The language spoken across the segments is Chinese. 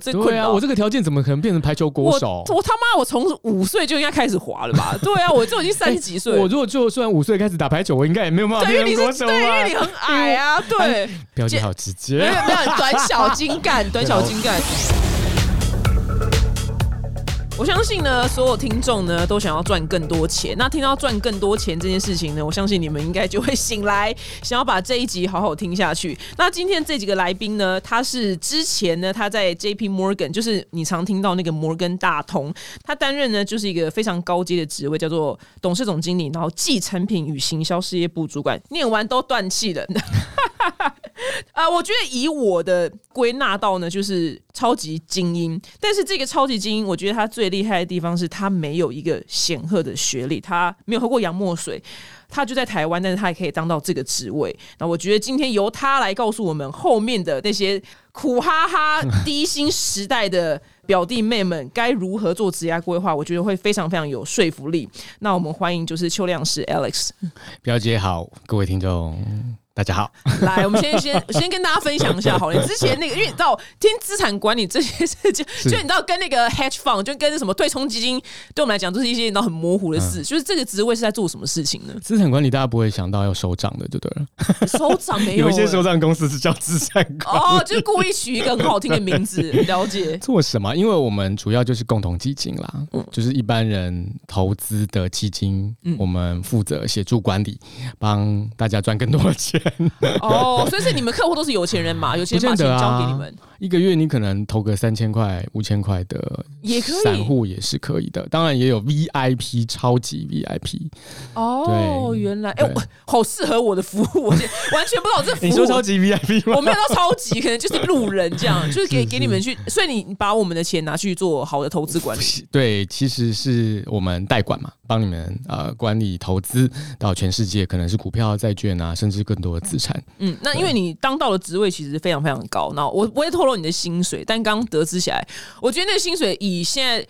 对啊，我。这个条件怎么可能变成排球国手？我他妈，我从五岁就应该开始滑了吧？对啊，我就已经三十几岁了。我如果就算五岁开始打排球，我应该也没有办法对，因为变你是对，因成国手啊为你。很矮啊，对，表姐好直接没接有，没有短小精干，短小精干。我相信呢，所有听众呢都想要赚更多钱。那听到赚更多钱这件事情呢，我相信你们应该就会醒来，想要把这一集好好听下去。那今天这几个来宾呢，他是之前呢他在 J P Morgan，就是你常听到那个摩根大通，他担任呢就是一个非常高阶的职位，叫做董事总经理，然后继产品与行销事业部主管。念完都断气了。啊、我觉得以我的归纳到呢，就是超级精英。但是这个超级精英，我觉得他最厉害的地方是他没有一个显赫的学历，他没有喝过洋墨水。他就在台湾，但是他也可以当到这个职位。那我觉得今天由他来告诉我们后面的那些苦哈哈低薪时代的表弟妹们该如何做职业规划，我觉得会非常非常有说服力。那我们欢迎就是邱亮师 Alex 表姐好，各位听众大家好。来，我们先先先跟大家分享一下好了。你 之前那个，因为你知道听资产管理这些事情，就你知道跟那个 hedge fund，就跟什么对冲基金，对我们来讲都是一些你知道很模糊的事。就是这个职位是在做什么事情呢？资产管理大家不会想到要收账的，对不对了？收账没有、有一些欸收账公司是叫资产管理。哦，就是故意取一个很好听的名字，了解。做什么？因为我们主要就是共同基金啦，嗯就是一般人投资的基金，我们负责协助管理，帮大家赚更多的钱。哦，所以是你们客户都是有钱人嘛？有钱人把钱交给你们，一个月你可能投个三千块、五千块的，也可以散户也是可以的。当然也有 VIP 超级 VIP。哦，原来，哎、好适合我的服务，我完全不知道这服务。你说超级 VIP 吗？我没有到超级，可能就是路人这样，就是给给你们去，所以你把我们的钱拿去做好的投资管理。对，其实是我们代管嘛，帮你们呃管理投资到全世界，可能是股票、债券啊，甚至更多的资产。嗯，那因为你当到的职位其实非常非常高，那我不会透露你的薪水，但刚得知起来，我觉得那个薪水以现在。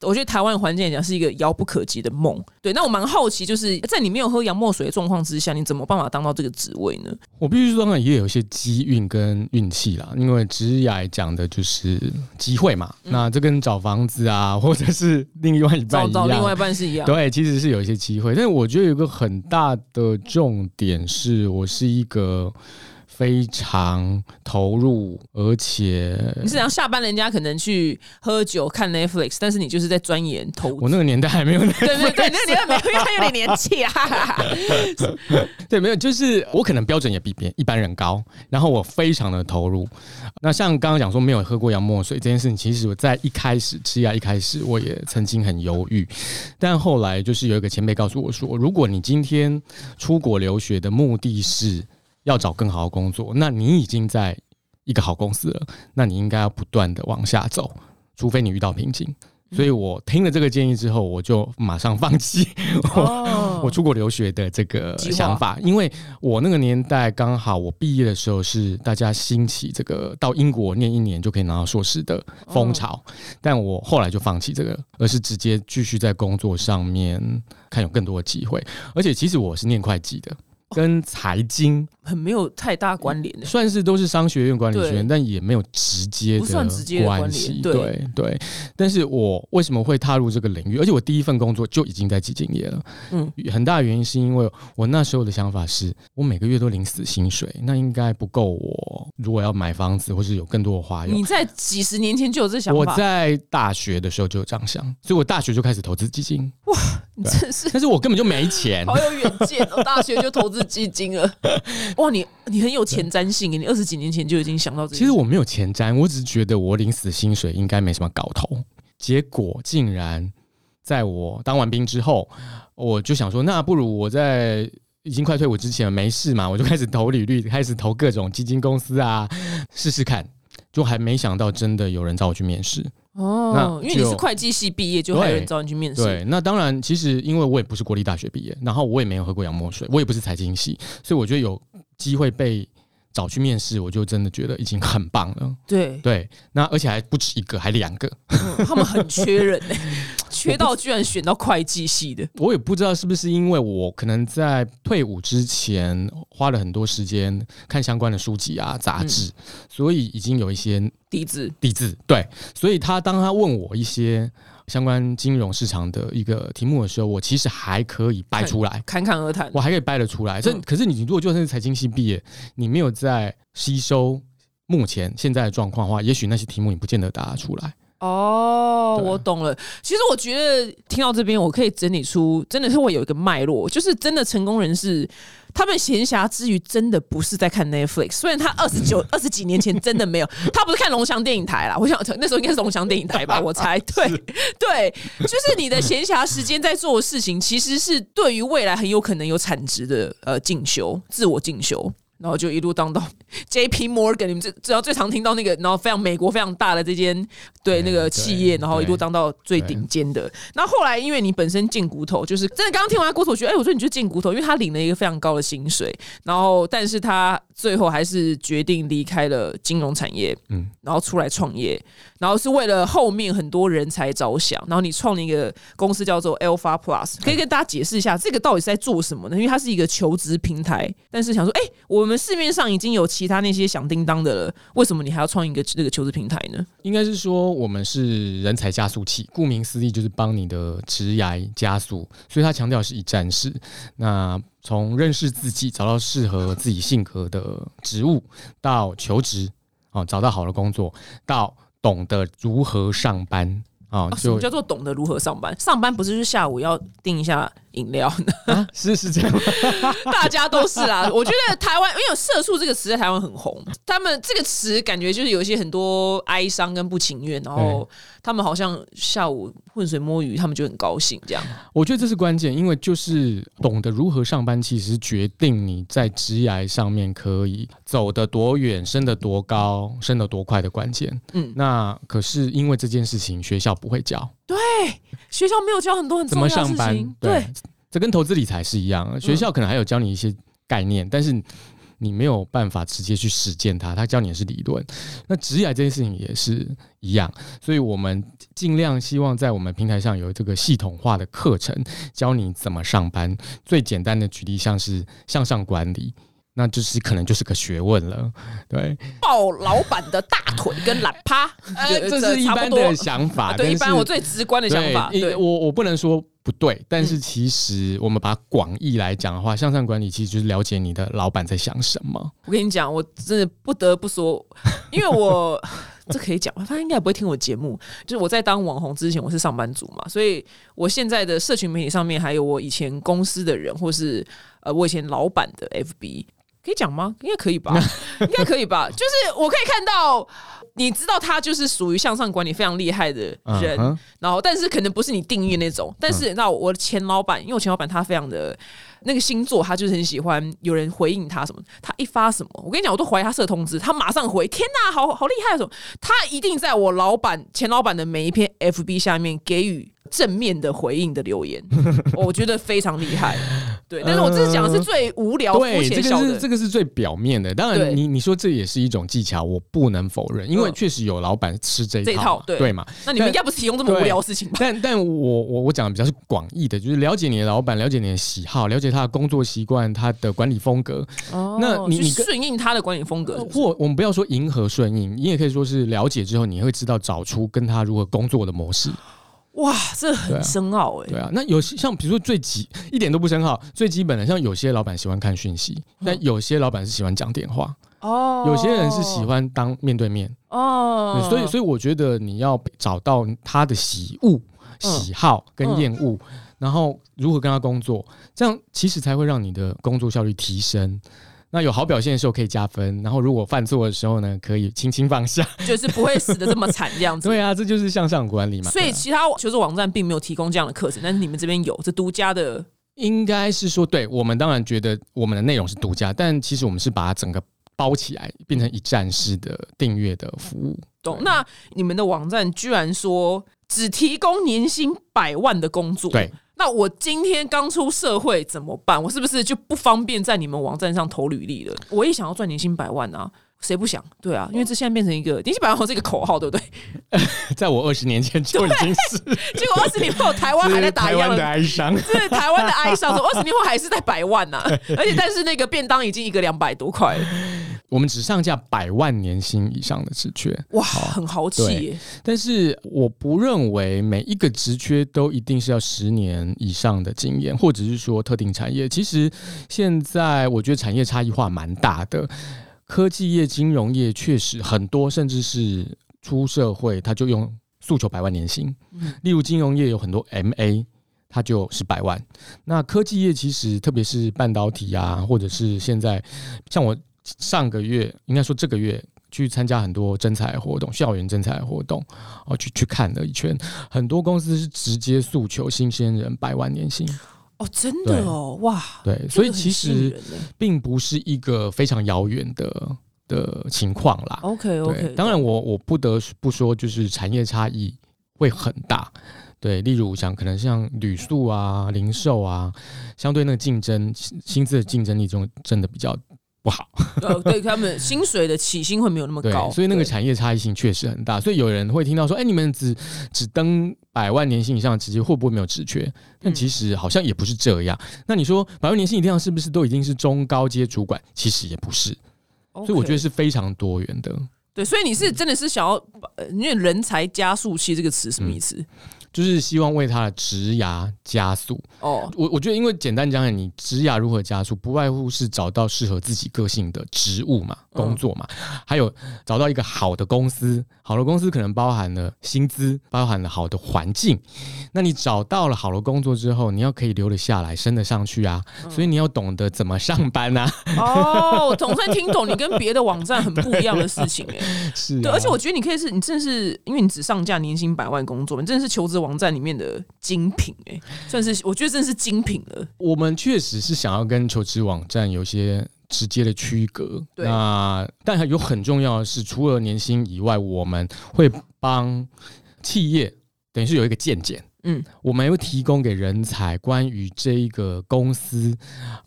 我觉得台湾环境来讲是一个遥不可及的梦，对。那我蛮好奇，就是在你没有喝洋墨水的状况之下，你怎么办法当到这个职位呢？我必须说，当然也有一些机运跟运气啦，因为职业讲的就是机会嘛。那这跟找房子啊，或者是另外一半一找到另外一。半是一样，对，其实是有一些机会，但是我觉得有一个很大的重点是，我是一个非常投入，而且你是想下班人家可能去喝酒看 Netflix，但是你就是在钻研投资。我那个年代还没有那 对对对，那个年代没有，因为他有点年纪啊。对，没有，就是我可能标准也比别一般人高，然后我非常的投入。那像刚刚讲说没有喝过洋墨水这件事情，其实我在一开始吃药一开始我也曾经很犹豫，但后来就是有一个前辈告诉我说，如果你今天出国留学的目的是要找更好的工作，那你已经在一个好公司了，那你应该要不断的往下走，除非你遇到瓶颈。所以我听了这个建议之后，我就马上放弃 我哦。我出国留学的这个想法，因为我那个年代刚好我毕业的时候是大家兴起这个到英国念一年就可以拿到硕士的风潮，但我后来就放弃这个，而是直接继续在工作上面看有更多的机会。而且其实我是念会计的，跟财经很没有太大关联的。算是都是商学院管理学院，但也没有直接不算直接的关系。对对对，但是我为什么会踏入这个领域？而且我第一份工作就已经在基金业了。嗯嗯，很大的原因是因为我那时候的想法是，我每个月都领死薪水，那应该不够我如果要买房子或是有更多的花用你。在几十年前就有这想法我，在大学的时候就有这样想，所以我大学就开始投资基金，哇你真是但是我根本就没钱。好有远见哦！大学就投资基金了，哇，你你很有前瞻性，你二十几年前就已经想到这。其实我没有前瞻，我只是觉得我领死薪水应该没什么搞头。结果竟然在我当完兵之后，我就想说，那不如我在已经快退伍之前没事嘛，我就开始投履历，开始投各种基金公司啊，试试看。就还没想到真的有人找我去面试。哦，那因为你是会计系毕业，就还有人找你去面试。对，那当然，其实因为我也不是国立大学毕业，然后我也没有喝过洋墨水，我也不是财经系，所以我觉得有机会被找去面试，我就真的觉得已经很棒了。对，对，那而且还不止一个，还两个。嗯他们很缺人欸 缺到居然选到会计系的，我也不知道是不是因为我可能在退伍之前花了很多时间看相关的书籍啊、杂志，所以已经有一些底子。底子。对，所以他当他问我一些相关金融市场的一个题目的时候，我其实还可以掰出来，侃侃而谈。我还可以掰得出来。这、嗯可是你如果就算是财经系毕业，你没有在吸收目前现在的状况的话，也许那些题目你不见得答得出来。哦，我懂了。其实我觉得听到这边，我可以整理出真的是会有一个脉络，就是真的成功人士，他们闲暇之余真的不是在看 Netflix。虽然他二十九、二十几年前真的没有，他不是看龙翔电影台啦。我想那时候应该是龙翔电影台吧，我猜。对对，就是你的闲暇时间在做的事情，其实是对于未来很有可能有产值的呃进修、自我进修。然后就一路当到 J P Morgan，你们最只要最常听到那个，然后非常美国非常大的这间对那个企业，然后一路当到最顶尖的。那后来因为你本身进骨头，就是真的刚刚听完他骨头，我觉得哎，我说你就进骨头，因为他领了一个非常高的薪水，然后但是他最后还是决定离开了金融产业，嗯嗯，然后出来创业，然后是为了后面很多人才着想，然后你创了一个公司叫做 Alpha Plus，可以跟大家解释一下这个到底是在做什么呢？因为它是一个求职平台，但是想说，哎、我们市面上已经有其他那些响叮当的了，为什么你还要创一个这个求职平台呢？应该是说我们是人才加速器，顾名思义就是帮你的职涯加速，所以它强调是一站式。那从认识自己，找到适合自己性格的职务，到求职，哦，找到好的工作，到懂得如何上班，哦，啊、什么叫做懂得如何上班？上班不是就是下午要定一下饮料呢？啊，是是这样吗，大家都是啦。我觉得台湾因为有“社畜”这个词在台湾很红，他们这个词感觉就是有一些很多哀伤跟不情愿，然后他们好像下午浑水摸鱼，他们就很高兴这样。我觉得这是关键，因为就是懂得如何上班，其实决定你在职涯上面可以走得多远、升得多高、升得多快的关键。嗯。嗯，那可是因为这件事情，学校不会教。对学校没有教很多很怎重要的么上班？事情，，对，这跟投资理财是一样的，学校可能还有教你一些概念，但是。你没有办法直接去实践它，他教你的是理论。那职业这件事情也是一样，所以我们尽量希望在我们平台上有这个系统化的课程，教你怎么上班。最简单的举例像是向上管理，那就是可能就是个学问了。对，抱老板的大腿跟懒趴，呃 这是一般的想法，啊对，一般我最直观的想法，对，我我不能说不对，但是其实我们把广义来讲的话，向上管理其实就是了解你的老板在想什么。我跟你讲，我真的不得不说，因为我 这可以讲，他应该也不会听我节目。就是我在当网红之前，我是上班族嘛，所以我现在的社群媒体上面还有我以前公司的人，或是呃我以前老板的 FB，可以讲吗？应该可以吧，应该可以吧。就是我可以看到，你知道他就是属于向上管理非常厉害的人，然后但是可能不是你定义那种。但是那我的前老板，因为我前老板他非常的那个星座，他就是很喜欢有人回应他什么，他一发什么，我跟你讲，我都怀疑他设通知，他马上回，天哪，好好厉害什么，他一定在我老板前老板的每一篇 FB 下面给予正面的回应的留言，我觉得非常厉害。对，但是我这讲的是最无聊、肤对，这个是。这个是最表面的。当然你，你说这也是一种技巧，我不能否认，因为嗯确实有老板吃这一套套嘛，对嘛。那你们应该不是提供这么无聊的事情吧？但但我我我讲的比较是广义的，就是了解你的老板，了解你的喜好，了解他的工作习惯，他的管理风格。哦那你你顺应他的管理风格是是或我们不要说迎合顺应，你也可以说是了解之后，你会知道找出跟他如何工作的模式。哇，这很啊。深奥哎、对啊，那有些像比如说最基一点都不深奥，最基本的，像有些老板喜欢看讯息，但有些老板是喜欢讲电话，哦。有些人是喜欢当面对面。哦。对，所以所以我觉得你要找到他的喜恶、喜好跟厌恶，然后如何跟他工作，这样其实才会让你的工作效率提升。那有好表现的时候可以加分，然后如果犯错的时候呢，可以轻轻放下。就是不会死的这么惨这样子。对啊，这就是向上管理嘛。所以其他求职网站并没有提供这样的课程，但是你们这边有，这独家的应该是说，对我们当然觉得我们的内容是独家，但其实我们是把它整个包起来，变成一站式的订阅的服务。懂？那你们的网站居然说只提供年薪百万的工作，对，那我今天刚出社会怎么办？我是不是就不方便在你们网站上投履历了？我也想要赚年薪百万啊！谁不想？对啊，因为这现在变成一个年薪百万后这个口号，对不对？在我二十年前就已经是，结果二十年后台湾还在打一样台湾的哀伤。是台湾的哀伤，说二十年后还是在百万呐、而且但是那个便当已经一个两百多块了，我们只上架百万年薪以上的职缺，哇，很豪气耶！但是我不认为每一个职缺都一定是要十年以上的经验，或者是说特定产业。其实现在我觉得产业差异化蛮大的，科技业、金融业确实很多，甚至是出社会他就用诉求百万年薪。例如金融业有很多 MA。它就是百万。那科技业其实，特别是半导体啊，或者是现在像我上个月，应该说这个月去参加很多征才活动，校园征才活动，哦，去去看了一圈，很多公司是直接诉求新鲜人百万年薪。哦，真的哦，哇，对，所以其实并不是一个非常遥远的的情况啦。OK OK，当然我我不得不说，就是产业差异会很大。对，例如像可能像旅宿啊、零售啊，相对那个竞争薪薪资的竞争力中真的比较不好。呃，对他们薪水的起薪会没有那么高，，所以那个产业差异性确实很大。所以有人会听到说，哎，你们只只登百万年薪以上的职业，会不会没有职缺？但嗯其实好像也不是这样。那你说百万年薪以上是不是都已经是中高阶主管？其实也不是。所以我觉得是非常多元的。对，所以你是真的是想要，呃因为人才加速器这个词什么意思？就是希望为他的职涯加速。哦，我我觉得，因为简单讲讲，你职涯如何加速，不外乎是找到适合自己个性的职务嘛、嗯工作嘛，还有找到一个好的公司。好的公司可能包含了薪资，包含了好的环境。那你找到了好的工作之后，你要可以留得下来，升得上去啊。嗯所以你要懂得怎么上班啊。哦，我总算听懂你跟别的网站很不一样的事情哎、是、啊，对，而且我觉得你可以是你真的是，因为你只上架年薪百万工作，你真的是求职网站里面的精品哎、算是我觉得真是精品了。我们确实是想要跟求职网站有些直接的区隔。对那但还有很重要的是，除了年薪以外，我们会帮企业等于是有一个见解。嗯，我们会提供给人才关于这一个公司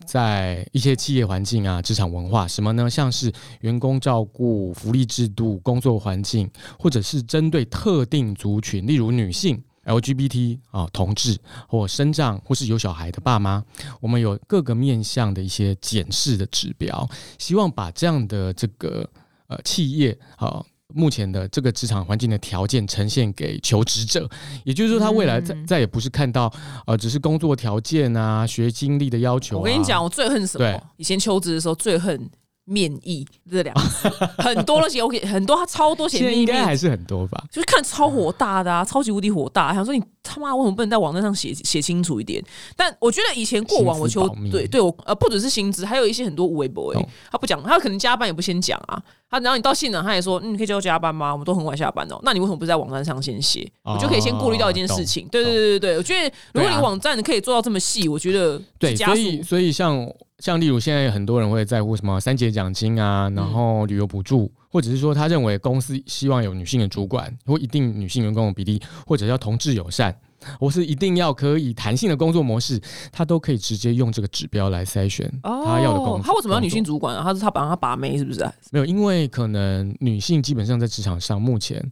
在一些企业环境啊、职场文化什么呢？像是员工照顾、福利制度、工作环境，或者是针对特定族群，例如女性。LGBT 啊，同志或身障或是有小孩的爸妈，我们有各个面向的一些检视的指标，希望把这样的这个呃企业啊。目前的这个职场环境的条件呈现给求职者，也就是说，他未来再嗯再也不是看到呃只是工作条件啊、学经历的要求、啊。我跟你讲，，我最恨什么？以前求职的时候最恨面议这两个字，很多都写 OK，很多，他超多写应面议面该还是很多吧？就是看超火大的啊，超级无敌火大，想说你他妈为什么不能在网站上写写清楚一点？但我觉得以前过往我求对对我呃不只是薪资，还有一些很多无微博哎他不讲，他可能加班也不先讲啊，他然后你到现场他也说，嗯，你可以叫我加班吗？我们都很晚下班哦，那你为什么不在网站上先写？哦我就可以先过滤到一件事情。对对对对对，我觉得如果你网站可以做到这么细，我觉得对，所以所以像像例如现在很多人会在乎什么三节奖金啊，然后旅游补助，或者是说他认为公司希望有女性的主管或一定女性员工的比例，或者要同志友善，或是一定要可以弹性的工作模式，他都可以直接用这个指标来筛选他要的工作。哦他为什么要女性主管啊？他是他把他把妹是不是啊？没有，因为可能女性基本上在职场上目前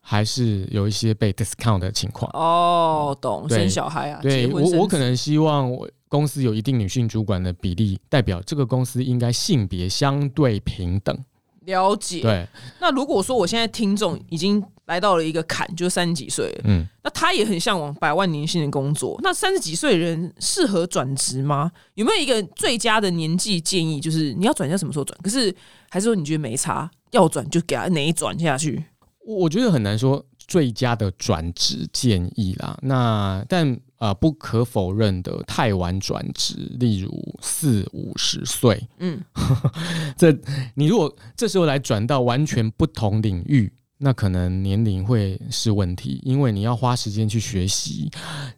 还是有一些被 discount 的情况。哦，懂，生小孩啊，对我，我可能希望我公司有一定女性主管的比例，代表这个公司应该性别相对平等。了解。对，那如果说我现在听众已经来到了一个坎，就是三十几岁了，嗯，那他也很向往百万年薪的工作，那三十几岁的人适合转职吗？有没有一个最佳的年纪建议？就是你要转要什么时候转？可是还是说你觉得没差，要转就给他哪一转下去？我我觉得很难说最佳的转职建议啦。那但呃不可否认的，太晚转职，例如四五十岁，嗯，这你如果这时候来转到完全不同领域，那可能年龄会是问题，因为你要花时间去学习，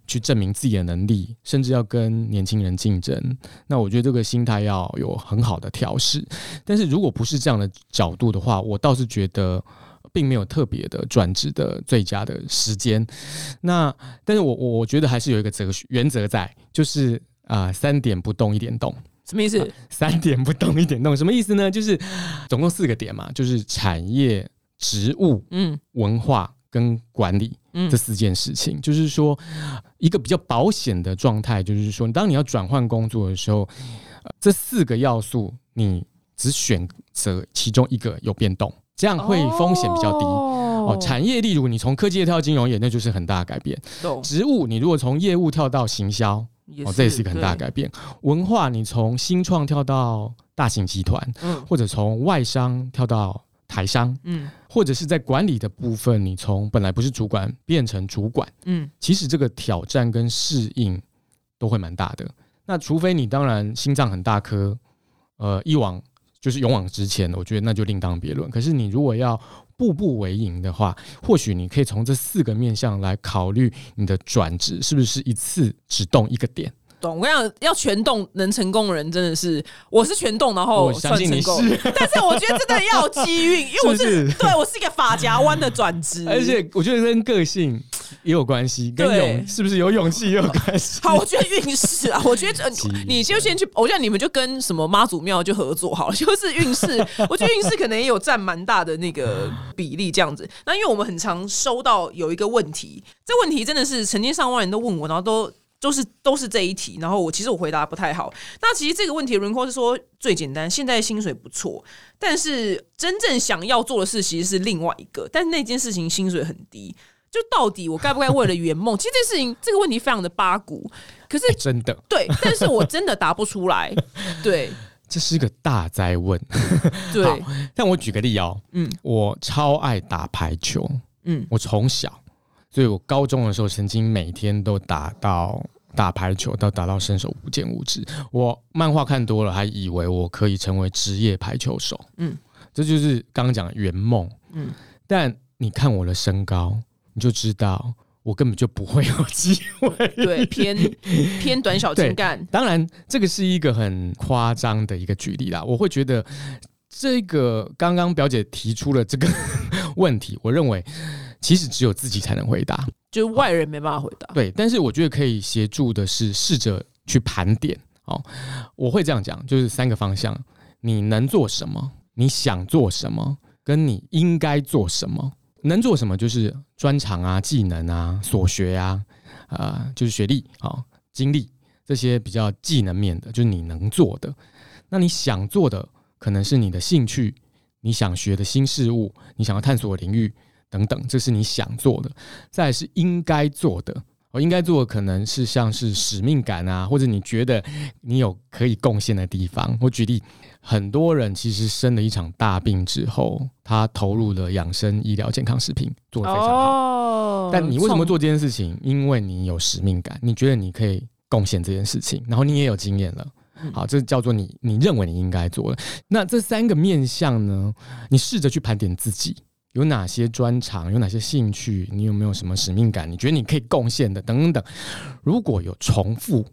去证明自己的能力，甚至要跟年轻人竞争。那我觉得这个心态要有很好的调试。但是如果不是这样的角度的话，我倒是觉得。并没有特别的转职的最佳的时间，那但是我我我觉得还是有一个哲学原则在，就是啊、三点不动一点动。什么意思？三点不动一点动，什么意思呢？就是总共四个点嘛，就是产业、职务、嗯文化跟管理嗯这四件事情。就是说，一个比较保险的状态，就是说，当你要转换工作的时候，呃这四个要素你只选择其中一个有变动，这样会风险比较低。哦哦，产业，例如你从科技业跳到金融业，那就是很大的改变。懂职务，你如果从业务跳到行销，哦，这也是一个很大的改变。文化，你从新创跳到大型集团，嗯或者从外商跳到台商，嗯或者是在管理的部分，你从本来不是主管变成主管，嗯其实这个挑战跟适应都会蛮大的。那除非你当然心脏很大颗，呃，一往就是勇往直前，我觉得那就另当别论。可是你如果要步步为营的话，或许你可以从这四个面向来考虑你的转职是不是一次只动一个点。懂。我跟你讲，要全动能成功的人真的是，我是全动，然后我相信你算成功。是，但是我觉得真的要机运，因为我是对我是一个发夹弯的转职，而且我觉得跟个性也有关系，跟对勇是不是有勇气也有关系。好，我觉得运势啊，我觉得呃机遇你就先去，我觉得你们就跟什么妈祖庙就合作好了，就是运势，我觉得运势可能也有占蛮大的那个比例这样子。那因为我们很常收到有一个问题，这问题真的是成千上万人都问我，然后都。都是都是这一题，然后我其实我回答不太好。那其实这个问题的轮廓是说最简单，现在薪水不错，但是真正想要做的事其实是另外一个，但是那件事情薪水很低。就到底我该不该为了圆梦？其实这事情这个问题非常的八股，可是真的，对，但是我真的答不出来。对这是个大灾问。对，但我举个例哦，嗯我超爱打排球，嗯我从小，所以我高中的时候曾经每天都打到打排球，到打到身手不见五指。我漫画看多了，还以为我可以成为职业排球手。嗯，这就是刚刚讲的圆梦。嗯，但你看我的身高，你就知道我根本就不会有机会。对，偏 偏短小精干。当然，这个是一个很夸张的一个举例啦。我会觉得这个刚刚表姐提出了这个 问题，我认为其实只有自己才能回答。就是外人没办法回答。对，但是我觉得可以协助的是试着去盘点。哦，我会这样讲，就是三个方向：你能做什么，你想做什么，跟你应该做什么。能做什么就是专长啊、技能啊、所学啊，啊、就是学历啊、经历这些比较技能面的，就是你能做的。那你想做的，可能是你的兴趣，你想学的新事物，你想要探索的领域等等，这是你想做的。再来是应该做的，我应该做的可能是像是使命感啊，或者你觉得你有可以贡献的地方。我举例，很多人其实生了一场大病之后，他投入了养生医疗健康食品，做得非常好。哦但你为什么做这件事情？因为你有使命感，你觉得你可以贡献这件事情，然后你也有经验了。嗯好，这叫做你你认为你应该做的。那这三个面向呢，你试着去盘点自己有哪些专长，有哪些兴趣，你有没有什么使命感？你觉得你可以贡献的等等等。如果有重复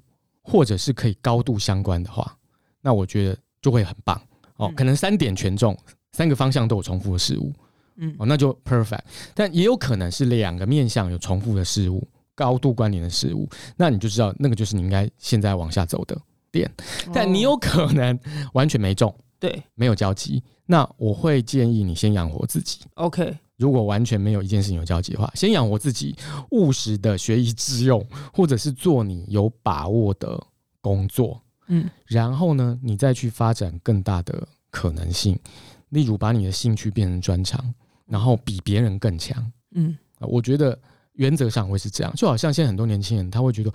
或者是可以高度相关的话，那我觉得就会很棒哦。嗯可能三点全中，三个方向都有重复的事物。嗯哦，那就 perfect。但也有可能是两个面向有重复的事物，高度关联的事物，那你就知道那个就是你应该现在往下走的点。但你有哦可能完全没中，对没有交集，那我会建议你先养活自己。OK 如果完全没有一件事情有交集的话，先养活自己，务实的学以致用，或者是做你有把握的工作，嗯。然后呢，你再去发展更大的可能性，例如把你的兴趣变成专长，然后比别人更强。嗯。啊我觉得原则上会是这样，就好像现在很多年轻人他会觉得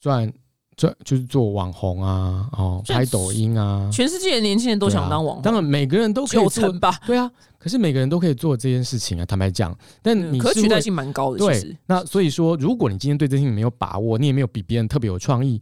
赚赚就是做网红啊，哦，拍抖音啊，全世界的年轻人都想当网红，当然每个人都可以九做，吧，对啊，可是每个人都可以做这件事情啊。坦白讲，但你是可取代性蛮高的。对，那所以说，如果你今天对这件事情没有把握，你也没有比别人特别有创意，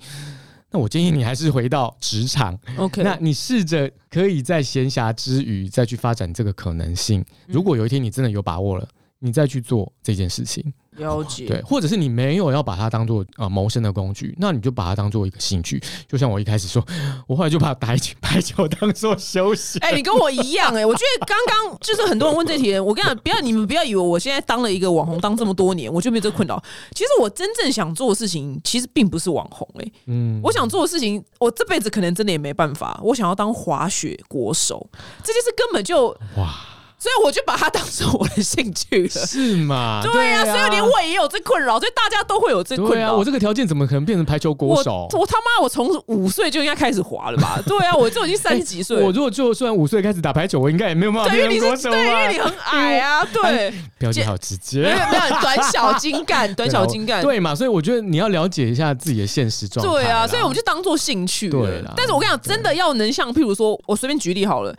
那我建议你还是回到职场，OK，那你试着可以在闲暇之余再去发展这个可能性。如果有一天你真的有把握了，你再去做这件事情，了解，对，或者是你没有要把它当做呃谋生的工具，那你就把它当做一个兴趣。就像我一开始说，我后来就把打 排球当做休息。哎、你跟我一样哎、我觉得刚刚就是很多人问这题，我跟你讲，不要你们不要以为我现在当了一个网红当这么多年，我就没有这个困扰。其实我真正想做的事情，其实并不是网红哎、嗯，我想做的事情，我这辈子可能真的也没办法。我想要当滑雪国手，这件事根本就，哇，所以我就把它当成我的兴趣了。是吗？对呀、所以连我也有这困扰，所以大家都会有这困扰。我这个条件怎么可能变成排球国手？我他妈，我从五岁就应该开始滑了吧？对啊，我就已经三十几岁了。我如果就算五岁开始打排球，我应该也没有办法对，因为你变成国手是对，因为你？很矮啊，对，表姐好直接没有。没有短小精干，短小精干，对嘛？所以我觉得你要了解一下自己的现实状态。对啊，所以我们就当做兴趣了。对啦但是我跟你讲，真的要能像，譬如说，我随便举例好了。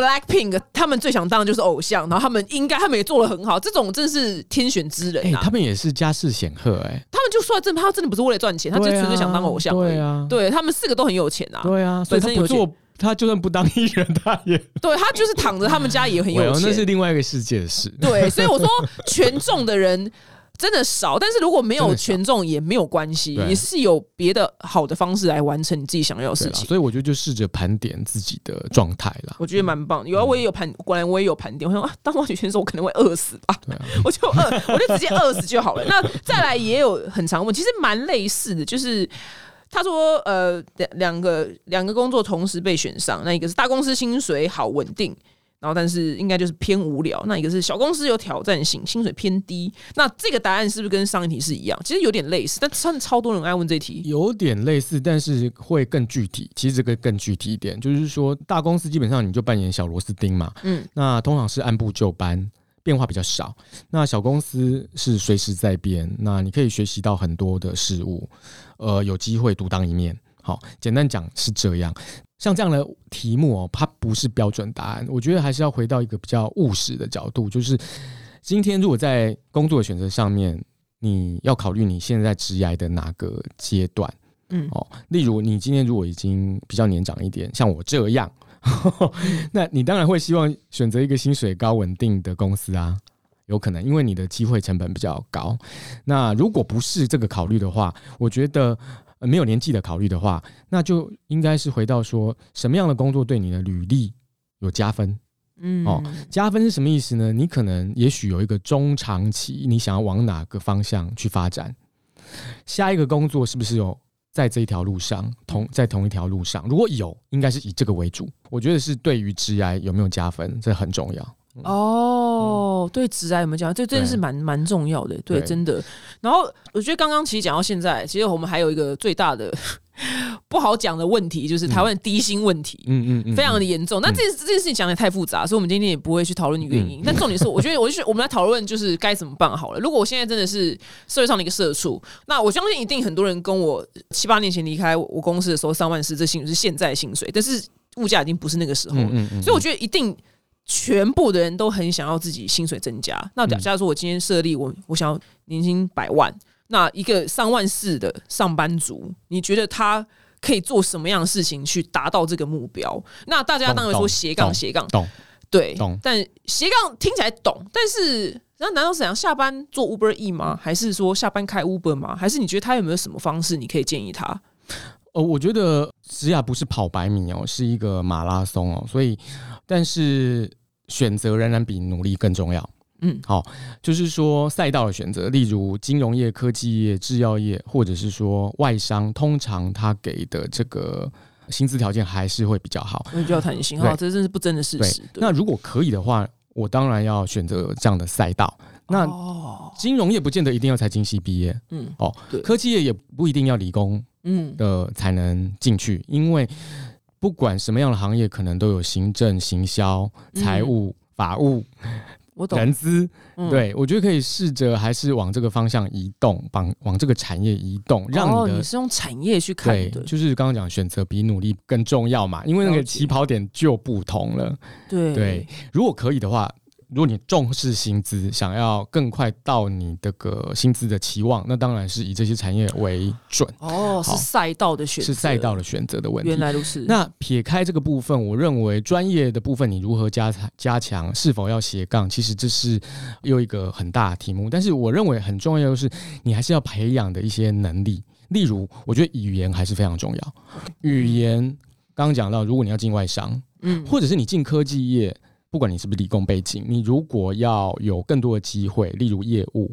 Blackpink 他们最想当的就是偶像，然后他们应该他们也做的很好，这种真是天选之人哎、啊！他们也是家世显赫哎、他们就说真，他真的不是为了赚钱，他就纯粹想当偶像而啊对他们四个都很有钱啊。对啊，所以他不做，他就算不当艺人，他也 对他就是躺着，他们家也很有 喂哦那是。另外一个世界的事。对，所以我说权重的人真的少，但是如果没有权重也没有关系，也是有别的好的方式来完成你自己想要的事情。所以我觉得就试着盘点自己的状态啦。我觉得蛮棒，有啊，我也有盘，果然我也有盘点。我想啊，当滑雪选手我可能会饿死吧，对啊，我就饿，我就直接饿死就好了。那再来也有很常问，其实蛮类似的，就是他说呃两两个两个工作同时被选上，那一个是大公司薪水好稳定。然后，但是应该就是偏无聊。那一个是小公司有挑战性，薪水偏低。那这个答案是不是跟上一题是一样？其实有点类似，但真的超多人爱问这题。有点类似，但是会更具体。其实这个更具体一点，就是说大公司基本上你就扮演小螺丝钉嘛，嗯，那通常是按部就班，变化比较少。那小公司是随时在变，那你可以学习到很多的事物，呃，有机会独当一面。好，简单讲是这样。像这样的题目哦，它不是标准答案，我觉得还是要回到一个比较务实的角度，就是今天如果在工作的选择上面，你要考虑你现在职涯的哪个阶段。嗯哦，例如你今天如果已经比较年长一点，像我这样，那你当然会希望选择一个薪水高、稳定的公司啊，有可能因为你的机会成本比较高。那如果不是这个考虑的话，我觉得、呃没有年纪的考虑的话，那就应该是回到说什么样的工作对你的履历有加分。嗯哦加分是什么意思呢？你可能也许有一个中长期，你想要往哪个方向去发展？下一个工作是不是有在这一条路上同在同一条路上？如果有，应该是以这个为主。我觉得是对于职涯有没有加分，这很重要。哦，对，直癌有没有讲？这真的是蛮蛮重要的，对，对真的。然后我觉得刚刚其实讲到现在，其实我们还有一个最大的 不好讲的问题，就是台湾的低薪问题。嗯嗯嗯，非常的严重，那这这件事情讲的太复杂，所以我们今天也不会去讨论原因。但重点是，我觉得，我就是我们来讨论，就是该怎么办好了。如果我现在真的是社会上的一个社畜，那我相信一定很多人跟我七八年前离开我公司的时候，三万四这薪水是现在的薪水，但是物价已经不是那个时候了。嗯嗯嗯，所以我觉得一定全部的人都很想要自己薪水增加。那假嗯假如说我今天设立我我想要年薪百万，那一个上万四的上班族，你觉得他可以做什么样的事情去达到这个目标？那大家当然说斜杠斜杠，懂对懂，但斜杠听起来懂，但是那难道是想下班做 Uber E 吗？还是说下班开 Uber 吗？还是你觉得他有没有什么方式你可以建议他？呃，我觉得职涯不是跑百米哦，是一个马拉松哦，所以但是选择仍然比努力更重要。嗯好，就是说赛道的选择，例如金融业、科技业、制药业，或者是说外商，通常他给的这个薪资条件还是会比较好。我比较弹性对哈，这真是不争的事对实。，那如果可以的话，我当然要选择这样的赛道。那哦，金融业不见得一定要财经系毕业嗯哦，科技业也不一定要理工嗯的才能进去，因为不管什么样的行业，可能都有行政、行销、财务、法务、我懂。人资。嗯对我觉得可以试着还是往这个方向移动，往往这个产业移动，让哦，你的。你是用产业去看对的，，就是刚刚讲选择比努力更重要嘛，因为那个起跑点就不同了。对对，如果可以的话，如果你重视薪资，想要更快到你这个薪资的期望，那当然是以这些产业为准。哦，是赛道的选择，是赛道的选择的问题原。来如此。那撇开这个部分，我认为专业的部分你如何加加强，是否要斜杠，其实这是又一个很大的题目。但是我认为很重要的是，你还是要培养的一些能力，例如我觉得语言还是非常重要。语言刚刚讲到，如果你要进外商，嗯，或者是你进科技业，不管你是不是理工背景，你如果要有更多的机会，例如业务，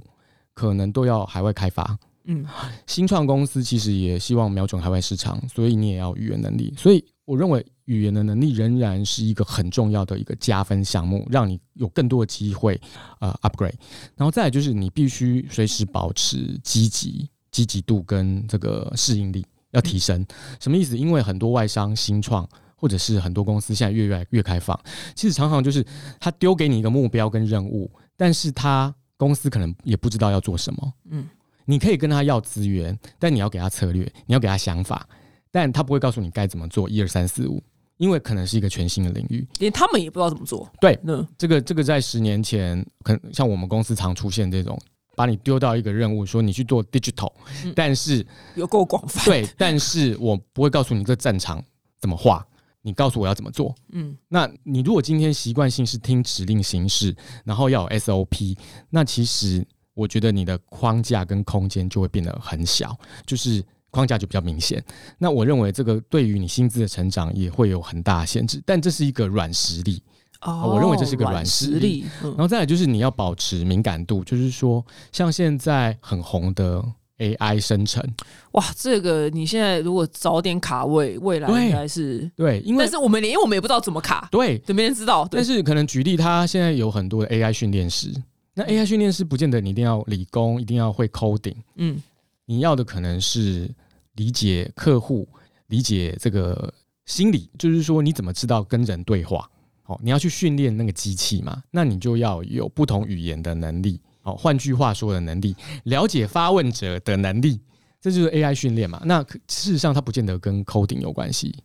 可能都要海外开发。嗯，新创公司其实也希望瞄准海外市场，所以你也要语言能力。所以我认为语言的能力仍然是一个很重要的一个加分项目，让你有更多的机会呃 upgrade。然后再来就是你必须随时保持积极、积极度跟这个适应力要提升。什么意思？因为很多外商新创。或者是很多公司现在越越来越开放，其实常常就是他丢给你一个目标跟任务，但是他公司可能也不知道要做什么。嗯，你可以跟他要资源，但你要给他策略，你要给他想法，但他不会告诉你该怎么做，一二三四五，因为可能是一个全新的领域。连他们也不知道怎么做。对，那这个这个在十年前，可能像我们公司常出现这种，把你丢到一个任务，说你去做 digital，、嗯但是有够广泛。，对，但是我不会告诉你这战场怎么画，你告诉我要怎么做。嗯，那你如果今天习惯性是听指令行事，然后要有 SOP，那其实我觉得你的框架跟空间就会变得很小，就是框架就比较明显。那我认为这个对于你薪资的成长也会有很大的限制，但这是一个软实力。哦我认为这是个软软实力实力。嗯然后再来就是你要保持敏感度，就是说像现在很红的 AI 生成，哇，这个你现在如果早点卡位，未来应该是，对，因为但是我们连我们也不知道怎么卡，对对，没人知道。但是可能举例，他现在有很多的 AI 训练师。那 AI 训练师不见得你一定要理工，一定要会 coding，嗯，你要的可能是理解客户，理解这个心理，就是说你怎么知道跟人对话。哦，你要去训练那个机器嘛，那你就要有不同语言的能力。哦，换句话说的能力，了解发问者的能力，这就是 AI 训练嘛。那事实上它不见得跟 coding 有关系。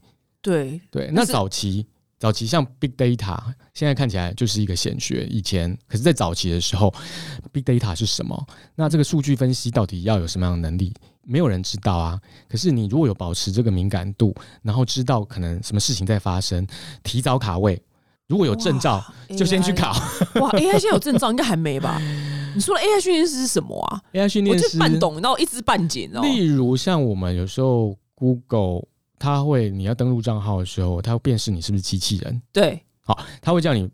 对，对，那早期早期像 big data，现在看起来就是一个显学。以前可是，在早期的时候，big data 是什么？那这个数据分析到底要有什么样的能力？没有人知道啊。可是你如果有保持这个敏感度，然后知道可能什么事情在发生，提早卡位，如果有证照就先去考。哇，AI 现在有证照，应该还没吧？你说的 AI 训练师是什么啊？AI 训我练师，就半懂，然后一知半解，你知道吗？例如像我们有时候 Google，它会你要登录账号的时候，它会辨识你是不是机器人。对，好，它会叫你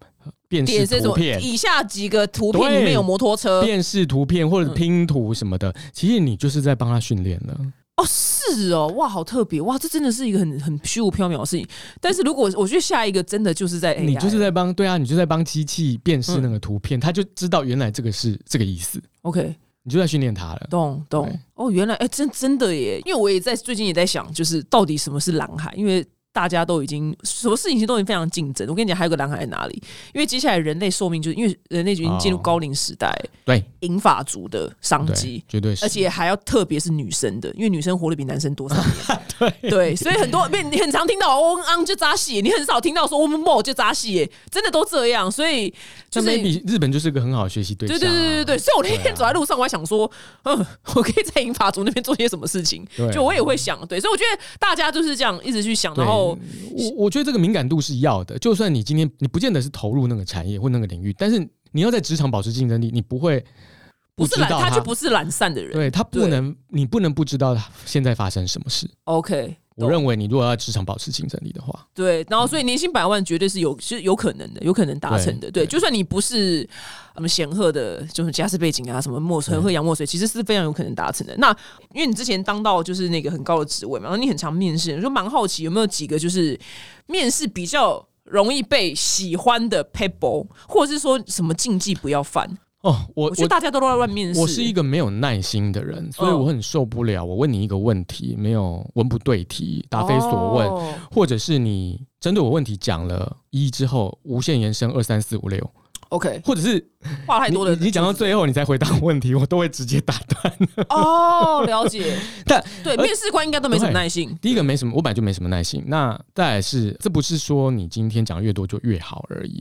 辨识图片。以下几个图片对里面有摩托车辨识图片或者嗯拼图什么的，其实你就是在帮他训练了。哦，是哦，哇，好特别，哇，这真的是一个很很虚无缥缈的事情。但是如果我觉得下一个真的就是在 AI，你就是在帮对啊，你就在帮机器辨识那个图片，它就知道原来这个是这个意思，OK，你就在训练它了。懂懂哦，原来哎、真真的耶，因为我也在最近也在想，就是到底什么是蓝海，因为。大家都已经什么事情都已经非常竞争。我跟你讲，还有个蓝海在哪里？因为接下来人类寿命就是因为人类已经进入哦高龄时代，对银发族的商机，，绝对是。而且还要特别是女生的，因为女生活得比男生多。对对，所以很多你你很常听到哦昂就扎戏，你很少听到说我们某就扎戏，耶，真的都这样。所以就是 maybe 日本就是个很好的学习对象、对啊。对对对对，所以我那天走在路上，我还想说，嗯，我可以在银发族那边做些什么事情，对就我也会想，对，所以我觉得大家就是这样一直去想，对然后我我觉得这个敏感度是要的，就算你今天你不见得是投入那个产业或那个领域，但是你要在职场保持竞争力，你不会不是懒，知道他就不是懒散的人。对他不能，你不能不知道他现在发生什么事。OK，我认为你如果要在职场保持竞争力的话，对，然后所以年薪百万绝对是有是有可能的，有可能达成的。对，对就算你不是什么显赫的，就是家世背景啊，什么墨水喝洋墨水，其实是非常有可能达成的。那因为你之前当到就是那个很高的职位嘛，然后你很常面试，我就蛮好奇有没有几个就是面试比较容易被喜欢的 people，或者是说什么禁忌不要犯。哦，我我觉得大家都在乱面试，我是一个没有耐心的人，所以嗯我很受不了。我问你一个问题，没有文不对题，答非所问，哦或者是你针对我问题讲了一之后无限延伸二三四五六，OK，或者是话太多的你讲到最后你才回答问题，我都会直接打断。哦，了解。但对面试官应该都没什么耐心。第一个没什么，我本来就没什么耐心。那再来是，这不是说你今天讲越多就越好而已。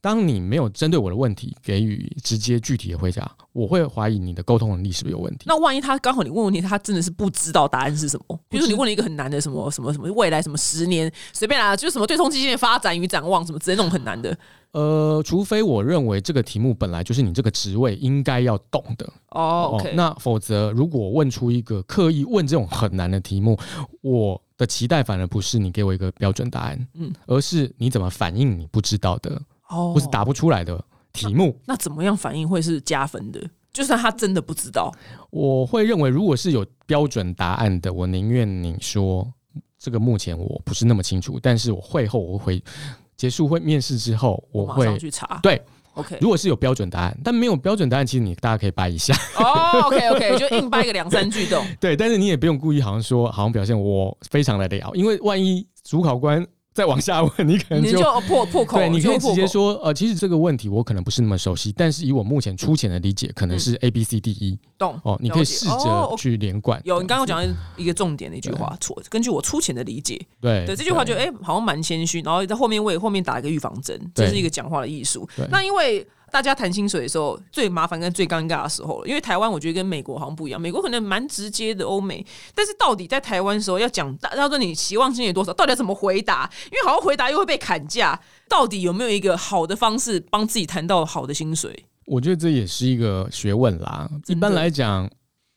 当你没有针对我的问题给予直接具体的回答，我会怀疑你的沟通能力是不是有问题。那万一他刚好你问问题，他真的是不知道答案是什么？比如说你问了一个很难的什么什么什么未来什么十年随便啦，就是什么对冲基金的发展与展望什么之类那种很难的。呃，除非我认为这个题目本来就是你这个职位应该要懂的哦那否则如果问出一个刻意问这种很难的题目，我的期待反而不是你给我一个标准答案，嗯，而是你怎么反应你不知道的哦，或是答不出来的题目。那怎么样反应会是加分的？就算他真的不知道，我会认为如果是有标准答案的，我宁愿你说这个目前我不是那么清楚，但是我会后我会。结束会面试之后，我会去查。对，OK。如果是有标准答案，但没有标准答案，其实你大家可以掰一下。哦，OK，OK，就硬掰个两三句都。对，但是你也不用故意好像说，好像表现我非常的了，因为万一主考官。再往下问，你可能就破破口。对，你可以直接说，呃，其实这个问题我可能不是那么熟悉，但是以我目前粗浅的理解，可能是 A B C D E。懂哦，你可以试着去连贯。有，你刚刚讲一个重点的一句话，错。根据我粗浅的理解，对对，这句话就哎，好像蛮谦虚，然后在后面为后面打一个预防针，这是一个讲话的艺术。那因为。大家谈薪水的时候，最麻烦跟最尴尬的时候了。因为台湾我觉得跟美国好像不一样，美国可能蛮直接的欧美，但是到底在台湾的时候要讲，他说你期望薪水多少，到底要怎么回答？因为好好回答又会被砍价，到底有没有一个好的方式帮自己谈到好的薪水？我觉得这也是一个学问啦。一般来讲，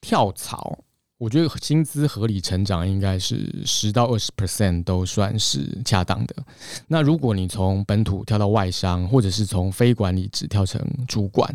跳槽。我觉得薪资合理成长应该是十到二十 percent 都算是恰当的。那如果你从本土跳到外商，或者是从非管理职跳成主管，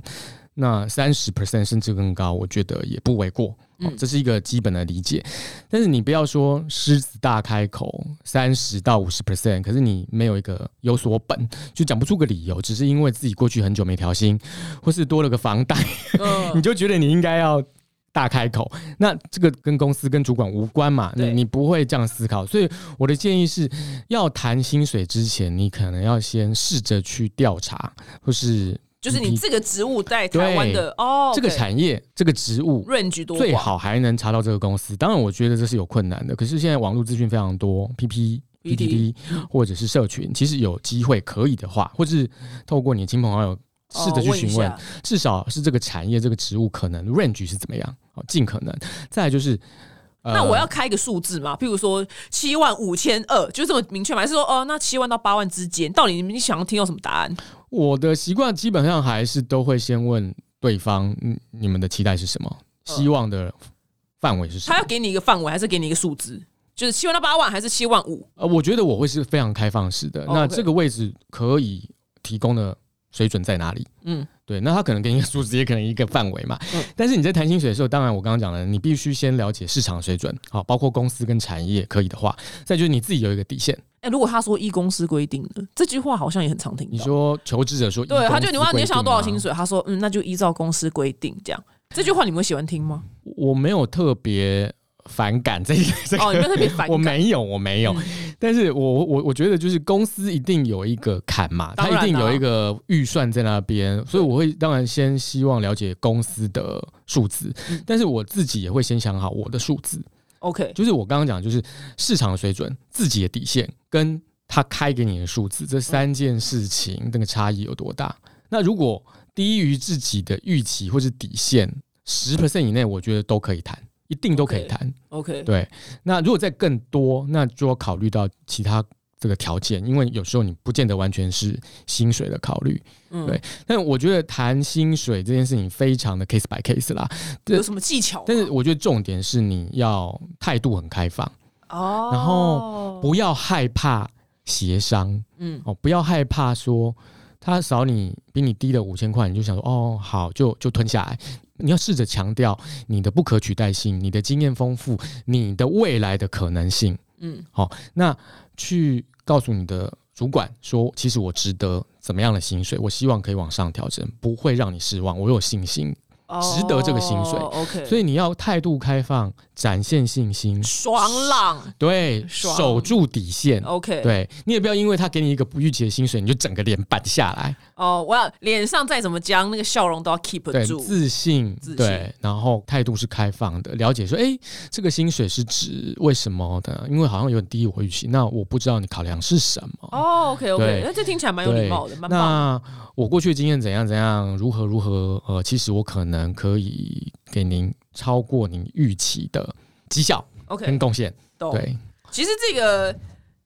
那三十 percent 甚至更高，我觉得也不为过。嗯，这是一个基本的理解。但是你不要说狮子大开口三十到五十 percent，可是你没有一个有所本，就讲不出个理由，只是因为自己过去很久没调薪，或是多了个房贷，你就觉得你应该要。大开口，那这个跟公司跟主管无关嘛？你你不会这样思考，所以我的建议是要谈薪水之前，你可能要先试着去调查，或是就是你这个职务在台湾的哦，这个产业这个职务最好还能查到这个公司。当然，我觉得这是有困难的，可是现在网络资讯非常多，P P P T T 或者是社群，其实有机会可以的话，或是透过你亲朋好友。试着去询问，至少是这个产业这个职务可能 range 是怎么样？好，尽可能。再来就是，那我要开一个数字嘛？譬如说七万五千二，就这么明确吗？还是说哦，那七万到八万之间，到底你想要听到什么答案？我的习惯基本上还是都会先问对方，嗯，你们的期待是什么？希望的范围是什么？他要给你一个范围，还是给你一个数字？就是七万到八万，还是七万五？呃，我觉得我会是非常开放式的。那这个位置可以提供的。水准在哪里？嗯，对，那他可能给你一个数字，也可能一个范围嘛。嗯，但是你在谈薪水的时候，当然我刚刚讲了，你必须先了解市场水准，好，包括公司跟产业可以的话，再就是你自己有一个底线。哎，如果他说依公司规定的这句话，好像也很常听。你说求职者说，对，他就你问你想要多少薪水，他说嗯，那就依照公司规定这样。这句话你们喜欢听吗？我没有特别。反感这个哦，你特别反感，我没有，我没有，但是我我我觉得就是公司一定有一个坎嘛，他一定有一个预算在那边，所以我会当然先希望了解公司的数字，但是我自己也会先想好我的数字。OK，就是我刚刚讲，就是市场水准、自己的底线跟他开给你的数字这三件事情，那个差异有多大？那如果低于自己的预期或是底线十 percent 以内，我觉得都可以谈。一定都可以谈，OK，对。那如果再更多，那就要考虑到其他这个条件，因为有时候你不见得完全是薪水的考虑，对。但我觉得谈薪水这件事情非常的 case by case 啦，有什么技巧？但是我觉得重点是你要态度很开放。哦，然后不要害怕协商，嗯，哦，不要害怕说他少你比你低了五千块，你就想说哦，好，就就吞下来。你要试着强调你的不可取代性，你的经验丰富，你的未来的可能性。嗯，好，那去告诉你的主管说，其实我值得怎么样的薪水，我希望可以往上调整，不会让你失望，我有信心值得这个薪水。哦 OK，所以你要态度开放，展现信心，爽朗对，守住底线。，OK，，对你也不要因为他给你一个不预期的薪水，你就整个脸板下来。哦，我要脸上再怎么僵，那个笑容都要 keep 对，住。自信，自信对，然后态度是开放的，了解说，哎，这个薪水是指为什么的？因为好像有点低于我预期，那我不知道你考量是什么。哦，OK OK，那这听起来蛮有礼貌的，蛮棒。那我过去的经验怎样怎样，如何如何？呃，其实我可能可以给您超过您预期的绩效跟贡献。对，其实这个。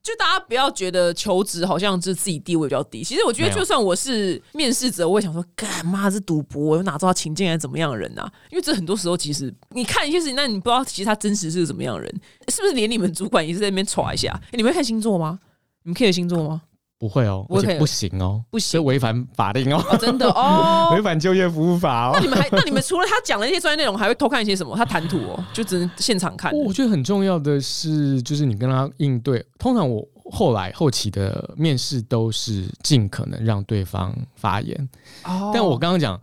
就大家不要觉得求职好像是自己地位比较低，其实我觉得就算我是面试者，我也想说，干嘛是赌博，我哪知道情境还是怎么样的人啊？因为这很多时候其实你看一些事情，那你不知道其实他真实是个怎么样的人，是不是连你们主管也是在那边耍一下？诶你们会看星座吗？你们 care 星座吗？不会哦，而且不行哦，不行这违反法令哦，哦，真的哦 违。反就业服务法哦那。你们还那你们除了他讲的那些专业内容，还会偷看一些什么？他谈吐哦，就只能现场看。我觉得很重要的是，就是你跟他应对。通常我后来后期的面试都是尽可能让对方发言，哦但我刚刚讲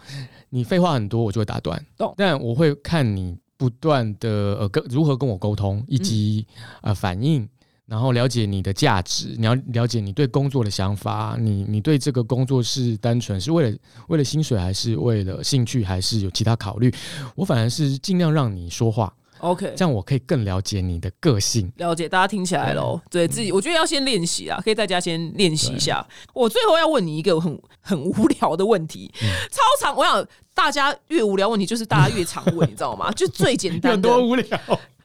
你废话很多，我就会打断懂。但我会看你不断的呃跟如何跟我沟通，以及、呃反应。然后了解你的价值，你要了解你对工作的想法，你你对这个工作是单纯是为了为了薪水，还是为了兴趣，还是有其他考虑？我反而是尽量让你说话，OK，这样我可以更了解你的个性。了解，大家听起来喽。对自己，我觉得要先练习啊，可以在家先练习一下。我最后要问你一个很很无聊的问题，嗯超长。我想大家越无聊问题，就是大家越常问，你知道吗？就最简单的，多无聊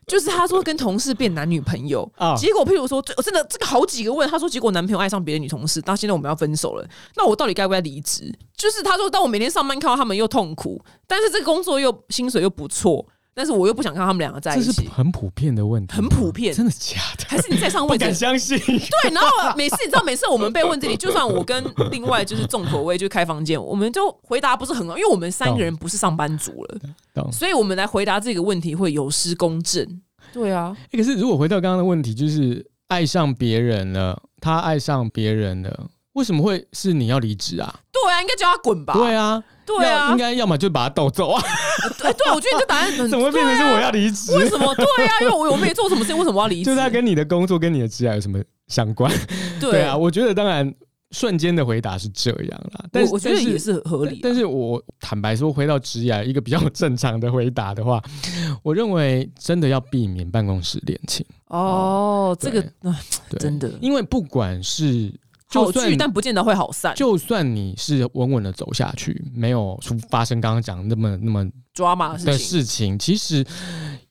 就是他说跟同事变男女朋友，啊？结果譬如说，我真的这个好几个问，他说结果男朋友爱上别的女同事，到现在我们要分手了，那我到底该不该离职？就是他说，当我每天上班看到他们又痛苦，但是这个工作又薪水又不错，但是我又不想看他们两个在一起这是起，很普遍的问题吗，很普遍真的假的？还是你在上不位置敢相信。对，然后每次你知道，每次我们被问这里，就算我跟另外就是重口味，就开房间，我们就回答不是很好，因为我们三个人不是上班族了，懂所以我们来回答这个问题会有失公正。对啊，欸可是如果回到刚刚的问题，就是爱上别人了，他爱上别人了，为什么会是你要离职啊？对啊，应该叫他滚吧。对啊，对啊，要应该要么就把他斗走啊，对对，我觉得你这答案很 怎么会变成是我要离职？为什么？对啊，因为我我没做什么事情，为什么我要离职？就是他跟你的工作跟你的职业有什么相关？对对啊，，我觉得当然瞬间的回答是这样啦，但我是但我觉得也是合理啊。但是我坦白说，回到职业一个比较正常的回答的话，我认为真的要避免办公室恋情。哦，这个真的因为不管是好就算聚，但不见得会好散。就算你是稳稳的走下去，没有出发生刚刚讲那么那么抓马的的事情，其实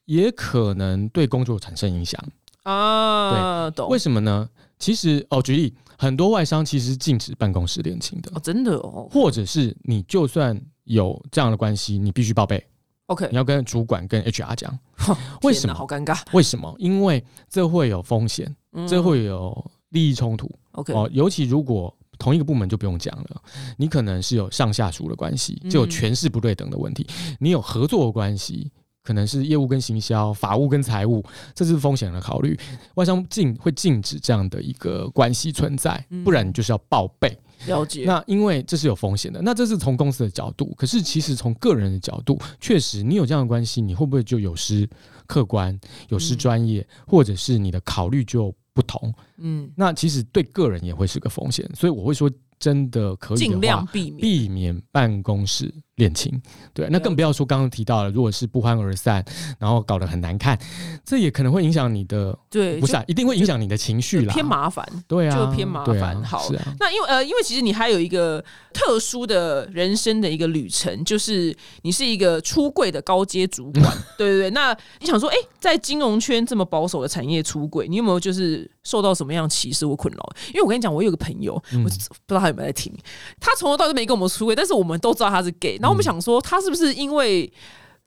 也可能对工作产生影响。啊，懂为什么呢？其实哦，举例，很多外商其实禁止办公室恋情的哦，，真的哦。或者是你就算有这样的关系，你必须报备，OK，你要跟主管跟 HR 讲。为什么好尴尬。为什么？因为这会有风险，嗯这会有利益冲突 OK 哦。尤其如果同一个部门就不用讲了，你可能是有上下属的关系，嗯就有权势不对等的问题；你有合作的关系，可能是业务跟行销、法务跟财务，这是风险的考虑。外商禁会禁止这样的一个关系存在，嗯不然你就是要报备。了解。那因为这是有风险的，那这是从公司的角度，可是其实从个人的角度，确实你有这样的关系，你会不会就有失客观、有失嗯专业，或者是你的考虑就不同？嗯，那其实对个人也会是个风险，所以我会说，真的可以的尽量话，避免。避免办公室恋情。对，那更不要说刚刚提到了，如果是不欢而散，然后搞得很难看，这也可能会影响你的，对，不是、啊，一定会影响你的情绪就啦。偏麻烦。对啊，就偏麻烦好那因为呃，因为其实你还有一个特殊的人生的一个旅程，就是你是一个出柜的高阶主管，对对对。那你想说，哎、在金融圈这么保守的产业出柜，你有没有就是受到什么样歧视或困扰？因为我跟你讲，我有个朋友，嗯我不知道他有没有在听，他从头到尾没跟我们出柜，但是我们都知道他是 gay，然后我们想说，他是不是因为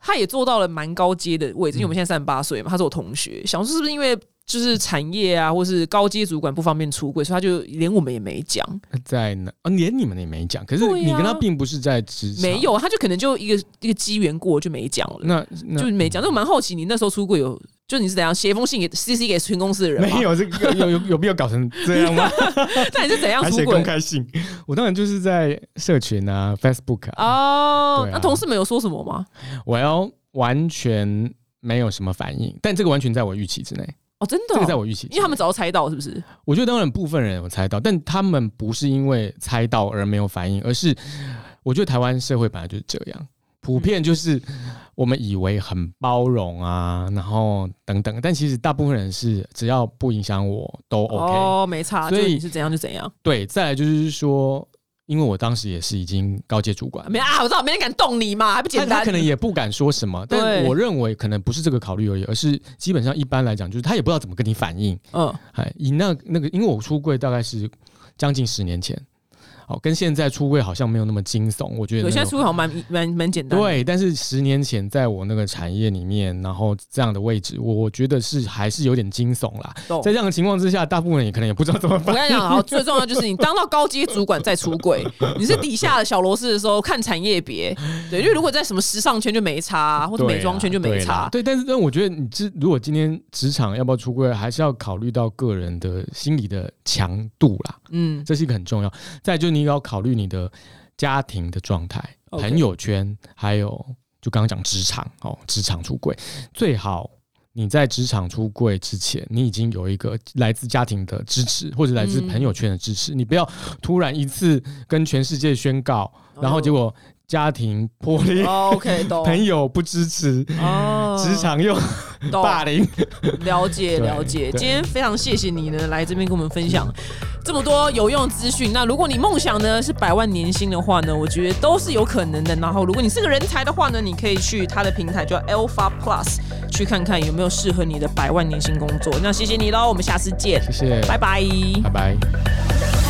他也做到了蛮高阶的位置？因为我们现在三十八岁嘛，他是我同学，想说是不是因为就是产业啊，或是高阶主管不方便出柜，所以他就连我们也没讲。在呢，啊，连你们也没讲，可是对呀你跟他并不是在职场，没有，他就可能就一个一个机缘过就没讲了，那那就没讲。那我蛮好奇，你那时候出柜有就你是怎样写一封信给 CC 给全公司的人吗？没有这个有有有必要搞成这样吗？那你是怎样还写公？开信？我当然就是在社群啊，Facebook 啊，哦，对啊那同事们有说什么吗？我要完全没有什么反应，但这个完全在我预期之内，哦，真的这哦、个在我预期，因为他们早就猜到，是不是？我觉得当然部分人有猜到，但他们不是因为猜到而没有反应，而是我觉得台湾社会本来就是这样，普遍就是我们以为很包容啊，然后等等，但其实大部分人是只要不影响我都 OK。哦，没差，所以是你是怎样就怎样。对，再来就是说，因为我当时也是已经高阶主管。没啊，我知道没人敢动你嘛，还不简单？他可能也不敢说什么，但我认为可能不是这个考虑而已，而是基本上一般来讲，就是他也不知道怎么跟你反应。嗯，哎，以那那个，因为我出柜大概是将近十年前，哦，跟现在出柜好像没有那么惊悚。我觉得、有那个、现在出口好像蛮蛮蛮简单的。对，但是十年前在我那个产业里面，然后这样的位置，我我觉得是还是有点惊悚啦。懂在这样的情况之下，大部分人也可能也不知道怎么我。跟你讲，好，最重要就是你当到高阶主管再出柜，你是底下的小螺丝的时候看产业别，对，因为如果在什么时尚圈就没差，或者美妆圈就没差。对，但是但我觉得你这如果今天职场要不要出柜，还是要考虑到个人的心理的强度啦，嗯，这是一个很重要。再就是你要考虑你的家庭的状态、朋友圈，还有就刚刚讲职场哦，职场出柜最好。你在职场出柜之前，你已经有一个来自家庭的支持，或者来自嗯朋友圈的支持。你不要突然一次跟全世界宣告，然后结果家庭破裂，哦 OK，懂。朋友不支持，哦职场又懂霸凌。了解了解，今天非常谢谢你呢，来这边跟我们分享这么多有用资讯。那如果你梦想呢是百万年薪的话呢，我觉得都是有可能的。然后如果你是个人才的话呢，你可以去他的平台叫 Alpha Plus 去看看有没有适合你的百万年薪工作。那谢谢你喽，我们下次见，谢谢，拜拜拜拜。